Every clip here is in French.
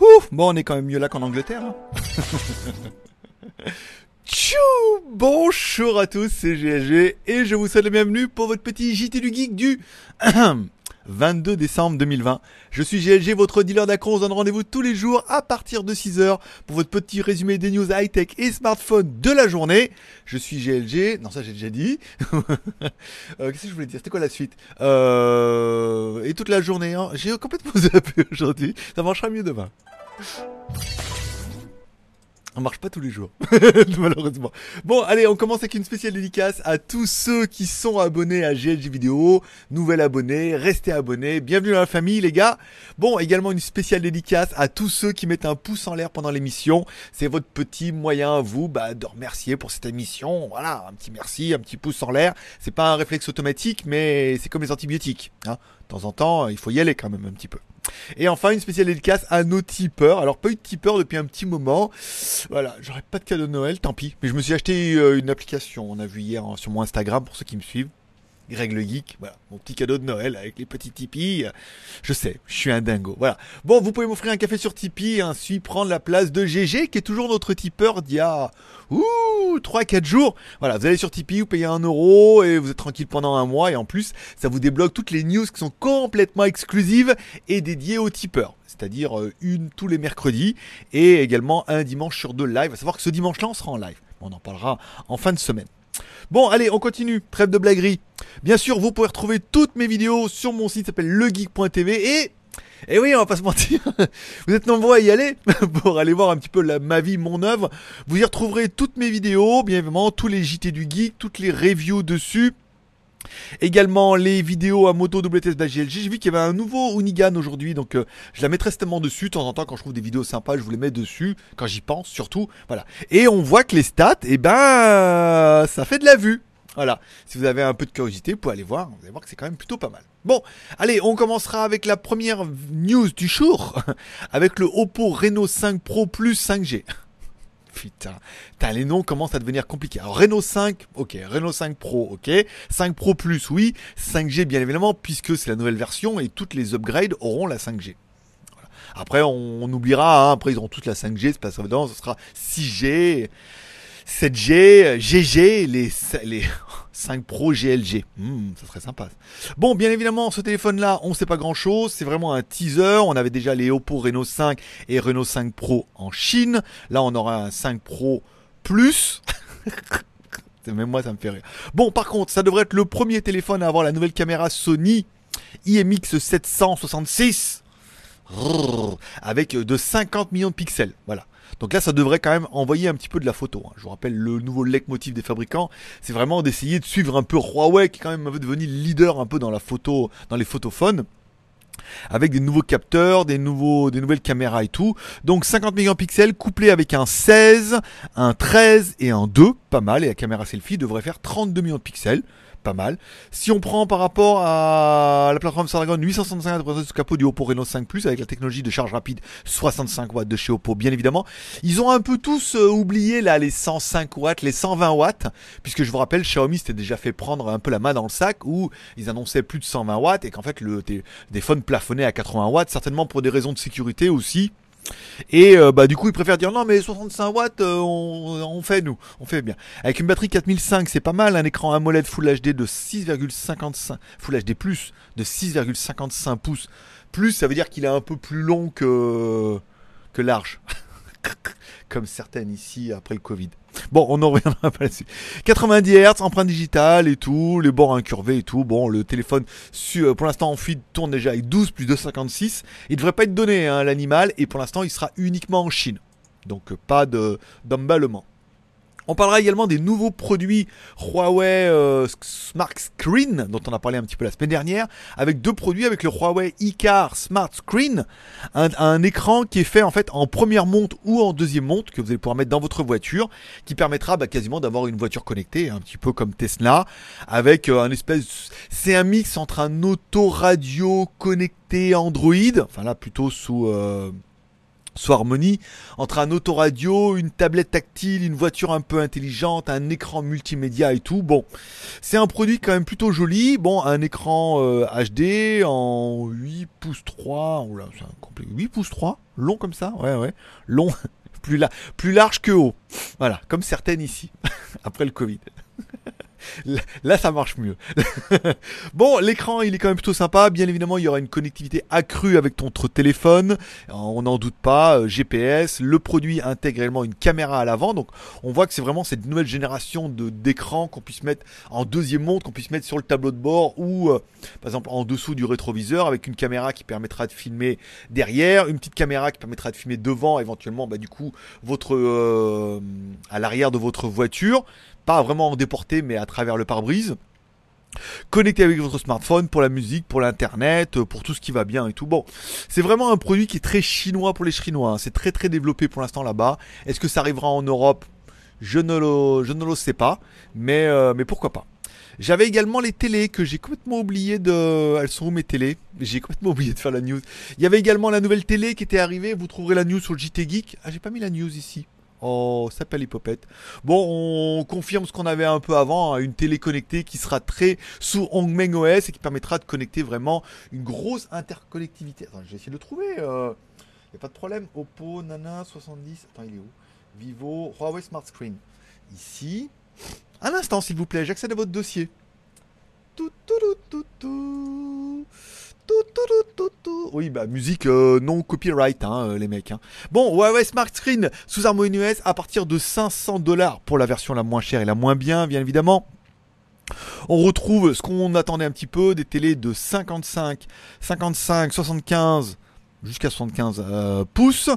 Ouf, bon, on est quand même mieux là qu'en Angleterre. Hein. Tchou Bonjour à tous, c'est GLG et je vous souhaite la bienvenue pour votre petit JT du Geek du 22 décembre 2020. Je suis GLG, votre dealer d'accro. On se donne rendez-vous tous les jours à partir de 6h pour votre petit résumé des news high-tech et smartphone de la journée. Je suis GLG. Non, ça j'ai déjà dit. Euh, qu'est-ce que je voulais dire? C'était quoi la suite? Euh... Et toute la journée, hein? j'ai complètement zappé aujourd'hui. Ça marchera mieux demain. On marche pas tous les jours, malheureusement. Bon, allez, on commence avec une spéciale dédicace à tous ceux qui sont abonnés à GLG Vidéo, nouvel abonné, restez abonnés, bienvenue dans la famille les gars. Bon, également une spéciale dédicace à tous ceux qui mettent un pouce en l'air pendant l'émission. C'est votre petit moyen à vous bah, de remercier pour cette émission. Voilà, un petit merci, un petit pouce en l'air. C'est pas un réflexe automatique, mais c'est comme les antibiotiques. Hein. De temps en temps, il faut y aller quand même un petit peu. Et enfin, une spéciale dédicace à nos tipeurs. Alors, pas eu de tipeurs depuis un petit moment. Voilà, j'aurais pas de cadeau de Noël, tant pis. Mais je me suis acheté euh, une application, on a vu hier hein, sur mon Instagram, pour ceux qui me suivent. Greg le Geek, voilà, mon petit cadeau de Noël avec les petits Tipeee. Je sais, je suis un dingo, voilà. Bon, vous pouvez m'offrir un café sur Tipeee et ainsi prendre la place de GG, qui est toujours notre tipeur d'il y a, ouh, 3-4 jours. Voilà, vous allez sur Tipeee, vous payez un euro et vous êtes tranquille pendant un mois et en plus, ça vous débloque toutes les news qui sont complètement exclusives et dédiées aux tipeurs. C'est-à-dire euh, une tous les mercredis et également un dimanche sur deux live. À savoir que ce dimanche-là, on sera en live. On en parlera en fin de semaine. Bon, allez, on continue. Trêve de blaguerie. Bien sûr, vous pouvez retrouver toutes mes vidéos sur mon site s'appelle legeek.tv et et oui, on va pas se mentir, vous êtes nombreux à y aller pour aller voir un petit peu ma vie, mon œuvre. Vous y retrouverez toutes mes vidéos, bien évidemment, tous les JT du geek, toutes les reviews dessus. Également les vidéos à moto WTS. J'ai vu qu'il y avait un nouveau Unigan aujourd'hui, donc euh, je la mettrai tellement dessus. De temps en temps, quand je trouve des vidéos sympas, je vous les mets dessus. Quand j'y pense, surtout. Voilà. Et on voit que les stats, eh ben, ça fait de la vue. Voilà. Si vous avez un peu de curiosité, vous pouvez aller voir. Vous allez voir que c'est quand même plutôt pas mal. Bon, allez, on commencera avec la première news du jour, avec le Oppo Reno 5 Pro Plus 5G. Putain, les noms commencent à devenir compliqués. Alors Renault 5, ok. Renault 5 Pro, ok. 5 Pro Plus, oui. 5G, bien évidemment, puisque c'est la nouvelle version et toutes les upgrades auront la 5G. Après, on, oubliera, hein, après ils auront toute la 5G, c'est pas ça, ce sera 6G. 7G, GG, les, les 5 Pro GLG. Hmm, ça serait sympa. Bon, bien évidemment, ce téléphone-là, on sait pas grand-chose. C'est vraiment un teaser. On avait déjà les Oppo Reno 5 et Reno 5 Pro en Chine. Là, on aura un 5 Pro Plus. Même moi, ça me fait rire. Bon, par contre, ça devrait être le premier téléphone à avoir la nouvelle caméra Sony IMX 766 avec de 50 millions de pixels. Voilà. Donc là, ça devrait quand même envoyer un petit peu de la photo. Hein. Je vous rappelle, le nouveau leitmotiv des fabricants, c'est vraiment d'essayer de suivre un peu Huawei, qui est quand même devenu leader un peu dans la photo, dans les photophones avec des nouveaux capteurs, des, nouvelles caméras et tout. Donc 50 mégapixels couplé avec un 16, un 13 et un 2, pas mal. Et la caméra selfie devrait faire 32 millions de pixels pas mal. Si on prend par rapport à la plateforme Snapdragon 865 sous capot du Oppo Reno 5 Plus avec la technologie de charge rapide 65 watts de chez Oppo, bien évidemment, ils ont un peu tous euh, oublié là les 105 watts, les 120 watts, puisque je vous rappelle, Xiaomi s'était déjà fait prendre un peu la main dans le sac où ils annonçaient plus de 120 watts et qu'en fait le téléphone plafonnait à 80 watts, certainement pour des raisons de sécurité aussi. Et euh, bah du coup ils préfèrent dire non mais 65 watts euh, on, fait nous, on fait bien. Avec une batterie 4005 c'est pas mal, un écran AMOLED Full HD de 6,55 Full HD plus de 6,55 pouces. Plus ça veut dire qu'il est un peu plus long que que large. Comme certaines ici après le Covid. Bon, on n'en reviendra pas là-dessus. 90 Hz, empreinte digitale et tout, les bords incurvés et tout. Bon, le téléphone, euh, pour l'instant en feed, tourne déjà avec 12 plus 256. Il devrait pas être donné, hein, l'animal, et pour l'instant, il sera uniquement en Chine. Donc, pas d'emballement. On parlera également des nouveaux produits Huawei euh, Smart Screen, dont on a parlé un petit peu la semaine dernière, avec deux produits, avec le Huawei iCar Smart Screen, un, écran qui est fait en fait en première monte ou en deuxième monte, que vous allez pouvoir mettre dans votre voiture, qui permettra bah, quasiment d'avoir une voiture connectée, un petit peu comme Tesla, avec euh, un espèce... C'est un mix entre un autoradio connecté Android, enfin là plutôt sous... Euh, soit harmonie entre un autoradio, une tablette tactile, une voiture un peu intelligente, un écran multimédia et tout. Bon, c'est un produit quand même plutôt joli. Bon, un écran HD euh, en 8 pouces 3, oula, c'est un complet 8 pouces 3, long comme ça, ouais ouais, long, plus, plus large que haut. Voilà, comme certaines ici, après le Covid. Là, ça marche mieux. bon, l'écran, il est quand même plutôt sympa. Bien évidemment, il y aura une connectivité accrue avec ton téléphone. On n'en doute pas. Euh, GPS. Le produit intègre également une caméra à l'avant. Donc, on voit que c'est vraiment cette nouvelle génération de d'écran qu'on puisse mettre en deuxième monde, qu'on puisse mettre sur le tableau de bord ou, euh, par exemple, en dessous du rétroviseur avec une caméra qui permettra de filmer derrière, une petite caméra qui permettra de filmer devant, éventuellement, bah, du coup, euh, à l'arrière de votre voiture pas vraiment en déporté, mais à travers le pare-brise. Connecté avec votre smartphone pour la musique, pour l'internet, pour tout ce qui va bien et tout. Bon, c'est vraiment un produit qui est très chinois pour les chinois. Hein. C'est très très développé pour l'instant là-bas. Est-ce que ça arrivera en Europe? Je ne, le, je ne le sais pas, mais, euh, mais pourquoi pas. J'avais également les télés que j'ai complètement oublié de. Elles sont où mes télés? J'ai complètement oublié de faire la news. Il y avait également la nouvelle télé qui était arrivée. Vous trouverez la news sur JT Geek. Ah, j'ai pas mis la news ici. Oh, ça s'appelle Hippopète. Bon, on confirme ce qu'on avait un peu avant, hein, une télé connectée qui sera très sous Hongmeng OS et qui permettra de connecter vraiment une grosse interconnectivité. Attends, j'ai essayé de le trouver. Il euh, n'y a pas de problème. Oppo, Nana, 70. Attends, il est où? Vivo, Huawei Smart Screen. Ici. Un instant, s'il vous plaît, j'accède à votre dossier. Tout, tout, tout, tout, tout. Oui, bah musique euh, non copyright, hein, euh, les mecs. Hein. Bon, Huawei Smart Screen sous Harmony OS à partir de 500 dollars pour la version la moins chère et la moins bien, bien évidemment. On retrouve ce qu'on attendait un petit peu, des télés de 55, 55, 75 jusqu'à 75 euh, pouces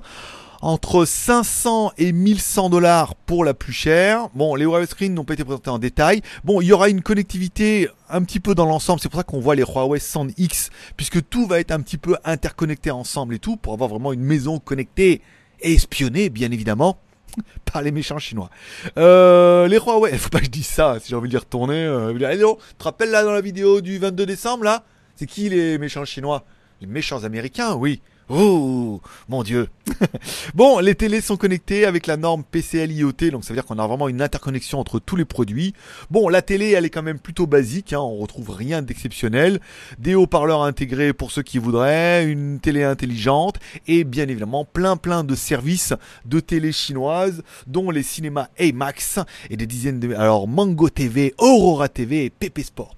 entre 500 et 1100 dollars pour la plus chère. Bon, les Huawei Screen n'ont pas été présentés en détail. Bon, il y aura une connectivité un petit peu dans l'ensemble. C'est pour ça qu'on voit les Huawei Sound X, puisque tout va être un petit peu interconnecté ensemble et tout, pour avoir vraiment une maison connectée et espionnée, bien évidemment par les méchants chinois. Euh, les Huawei, faut pas que je dise ça, si j'ai envie de les retourner. Euh, dire, te rappelles là dans la vidéo du 22 décembre là? C'est qui les méchants chinois? Les méchants américains, oui. Oh mon dieu. bon, les télés sont connectées avec la norme PCL IoT, donc ça veut dire qu'on a vraiment une interconnexion entre tous les produits. Bon, la télé, elle est quand même plutôt basique, hein, on retrouve rien d'exceptionnel. Des haut-parleurs intégrés pour ceux qui voudraient, une télé intelligente et bien évidemment plein plein de services de télé chinoises, dont les cinémas A-Max et des dizaines de... Alors Mango TV, Aurora TV et PP Sport.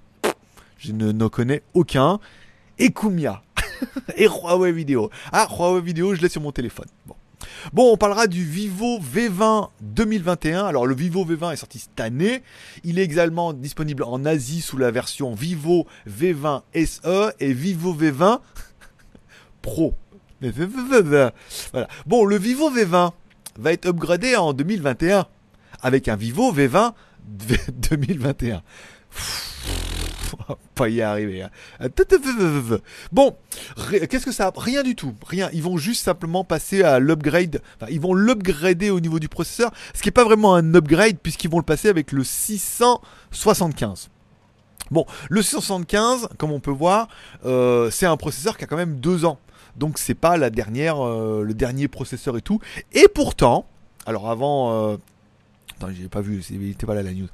Je ne, ne connais aucun. Et Kumia. et Huawei Vidéo. Ah, Huawei Vidéo, je l'ai sur mon téléphone. Bon. On parlera du Vivo V20 2021. Alors, le Vivo V20 est sorti cette année. Il est également disponible en Asie sous la version Vivo V20 SE et Vivo V20 Pro. Voilà. Bon, le Vivo V20 va être upgradé en 2021 avec un Vivo V20 2021 pas y arriver. Hein. Euh, bon, qu'est-ce que ça Rien du tout. Rien. Ils vont juste simplement passer à l'upgrade. Enfin, ils vont l'upgrader au niveau du processeur. Ce qui n'est pas vraiment un upgrade puisqu'ils vont le passer avec le 675. Bon, le 675, comme on peut voir, euh, c'est un processeur qui a quand même deux ans. Donc c'est pas la dernière, euh, le dernier processeur et tout. Et pourtant, alors avant, Attends, j'ai pas vu, il était pas là la news.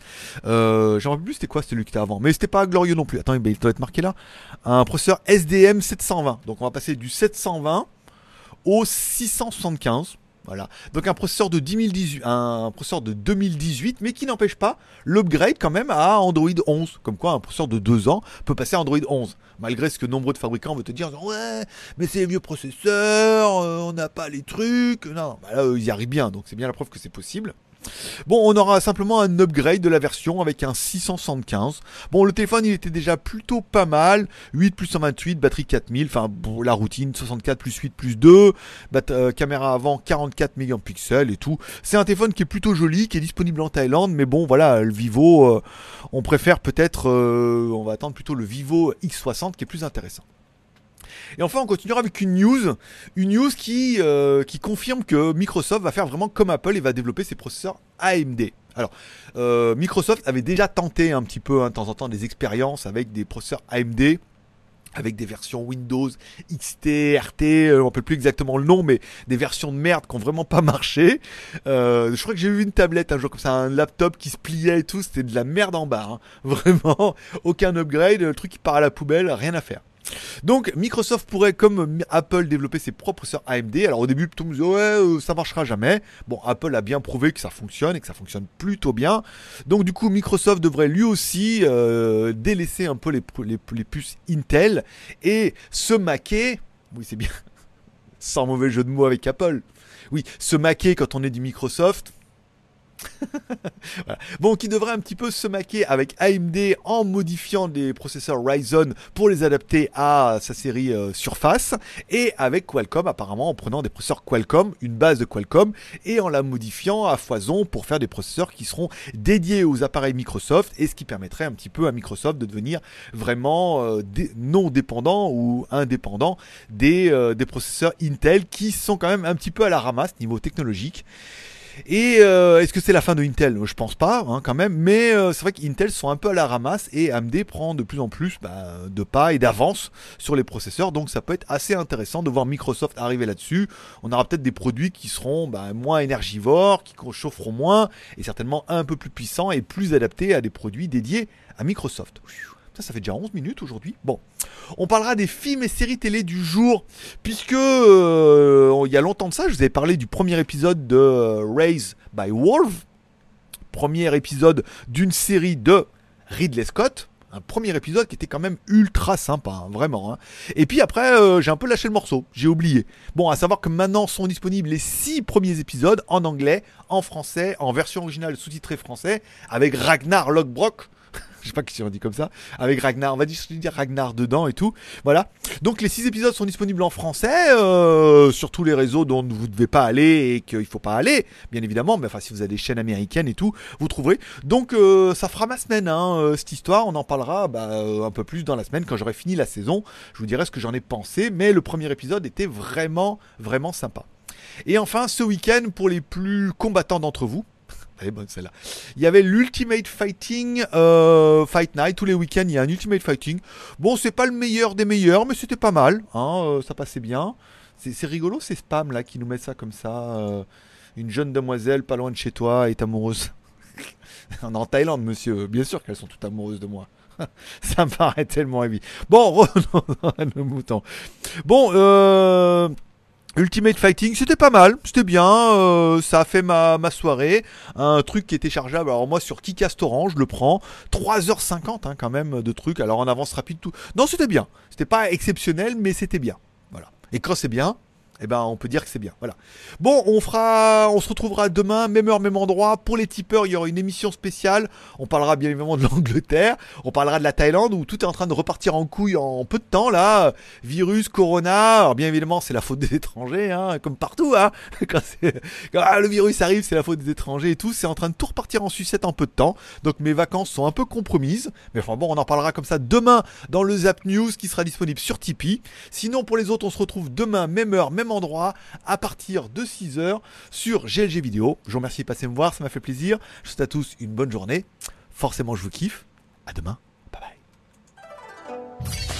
Euh, J'en plus c'était quoi celui qui était avant. Mais c'était pas glorieux non plus. Attends, il doit être marqué là. Un processeur SDM 720. Donc on va passer du 720 au 675. Voilà. Donc un processeur de 2018, un processeur de 2018, mais qui n'empêche pas l'upgrade quand même à Android 11. Comme quoi un processeur de 2 ans peut passer à Android 11. Malgré ce que nombreux de fabricants veulent te dire, ouais, mais c'est vieux processeurs, euh, on n'a pas les trucs. Non, bah là, ils y arrivent bien, donc c'est bien la preuve que c'est possible. Bon, on aura simplement un upgrade de la version avec un 675. Bon, le téléphone, il était déjà plutôt pas mal. 8 plus 128, batterie 4000, enfin, la routine, 64 plus 8 plus 2, euh, caméra avant 44 mégapixels et tout. C'est un téléphone qui est plutôt joli, qui est disponible en Thaïlande, mais bon, voilà, le Vivo, euh, on préfère peut-être, euh, on va attendre plutôt le Vivo X60 qui est plus intéressant. Et enfin, on continuera avec une news, une news qui, euh, qui confirme que Microsoft va faire vraiment comme Apple et va développer ses processeurs AMD. Alors, euh, Microsoft avait déjà tenté un petit peu hein, de temps en temps des expériences avec des processeurs AMD avec des versions Windows, XT, RT, euh, on peut plus exactement le nom, mais des versions de merde qui ont vraiment pas marché. Je crois que j'ai vu une tablette un jour comme ça, un laptop qui se pliait et tout, c'était de la merde en bas, hein. vraiment, aucun upgrade, le truc qui part à la poubelle, rien à faire. Donc Microsoft pourrait, comme Apple, développer ses propres processeurs AMD. Alors au début, tout le monde disait ouais, euh, ça marchera jamais. Bon, Apple a bien prouvé que ça fonctionne et que ça fonctionne plutôt bien. Donc du coup, Microsoft devrait lui aussi euh, délaisser un peu les puces Intel et se maquer. Oui, c'est bien. Sans mauvais jeu de mots avec Apple. Oui, se maquer quand on est du Microsoft Bon, qui devrait un petit peu se maquer avec AMD en modifiant les processeurs Ryzen pour les adapter à sa série euh, Surface et avec Qualcomm apparemment en prenant des processeurs Qualcomm, une base de Qualcomm et en la modifiant à foison pour faire des processeurs qui seront dédiés aux appareils Microsoft et ce qui permettrait un petit peu à Microsoft de devenir vraiment euh, non dépendant ou indépendant des, euh, des processeurs Intel qui sont quand même un petit peu à la ramasse niveau technologique. Et euh, est-ce que c'est la fin de Intel? Je pense pas, hein, quand même. Mais euh, c'est vrai qu'Intel sont un peu à la ramasse et AMD prend de plus en plus bah, de pas et d'avance sur les processeurs. Donc ça peut être assez intéressant de voir Microsoft arriver là-dessus. On aura peut-être des produits qui seront bah, moins énergivores, qui chaufferont moins et certainement un peu plus puissants et plus adaptés à des produits dédiés à Microsoft. Ça, fait déjà 11 minutes aujourd'hui. Bon, on parlera des films et séries télé du jour, puisque euh, il y a longtemps de ça, je vous avais parlé du premier épisode de euh, Raise by Wolf, premier épisode d'une série de Ridley Scott. Un premier épisode qui était quand même ultra sympa, hein, vraiment. Hein. Et puis après, euh, j'ai un peu lâché le morceau, j'ai oublié. Bon, à savoir que maintenant sont disponibles les six premiers épisodes en anglais, en français, en version originale sous-titrée français, avec Ragnar Lockbrock je sais pas si on dit comme ça, avec Ragnar, on va dire Ragnar dedans et tout. Voilà. Donc les six épisodes sont disponibles en français euh, sur tous les réseaux dont vous ne devez pas aller et qu'il faut pas aller, bien évidemment. Mais enfin, si vous avez des chaînes américaines et tout, vous trouverez. Donc euh, ça fera ma semaine, hein, euh, cette histoire. On en parlera bah, un peu plus dans la semaine quand j'aurai fini la saison. Je vous dirai ce que j'en ai pensé. Mais le premier épisode était vraiment, vraiment sympa. Et enfin, ce week-end, pour les plus combattants d'entre vous, celle-là. Il y avait l'Ultimate Fighting euh, Fight Night. Tous les week-ends, il y a un Ultimate Fighting. Bon, c'est pas le meilleur des meilleurs, mais c'était pas mal. Hein, euh, ça passait bien. C'est rigolo ces spams là qui nous mettent ça comme ça. Euh, une jeune demoiselle pas loin de chez toi est amoureuse. Est en Thaïlande, monsieur. Bien sûr qu'elles sont toutes amoureuses de moi. ça me paraît tellement évident. Bon, revenons le mouton. Bon, euh. Ultimate Fighting, c'était pas mal, c'était bien, euh, ça a fait ma, soirée. Un truc qui est téléchargeable, alors moi sur Kicast Orange, je le prends. 3h50 hein, quand même de trucs, alors en avance rapide tout. Non, c'était bien. C'était pas exceptionnel, mais c'était bien. Voilà. Et quand c'est bien, eh ben, on peut dire que c'est bien. Voilà. Bon, on fera, on se retrouvera demain, même heure, même endroit. Pour les tipeurs, il y aura une émission spéciale. On parlera bien évidemment de l'Angleterre. On parlera de la Thaïlande où tout est en train de repartir en couille en peu de temps là. Virus, Corona. Bien évidemment, c'est la faute des étrangers, hein, comme partout. Hein. Quand, quand ah, le virus arrive, c'est la faute des étrangers et tout. C'est en train de tout repartir en sucette en peu de temps. Donc mes vacances sont un peu compromises. Mais enfin bon, on en parlera comme ça demain dans le Zap News qui sera disponible sur Tipeee. Sinon, pour les autres, on se retrouve demain, même heure, même endroit à partir de 6h sur GLG Vidéo. Je vous remercie de passer me voir, ça m'a fait plaisir. Je vous souhaite à tous une bonne journée. Forcément, je vous kiffe. À demain. Bye bye.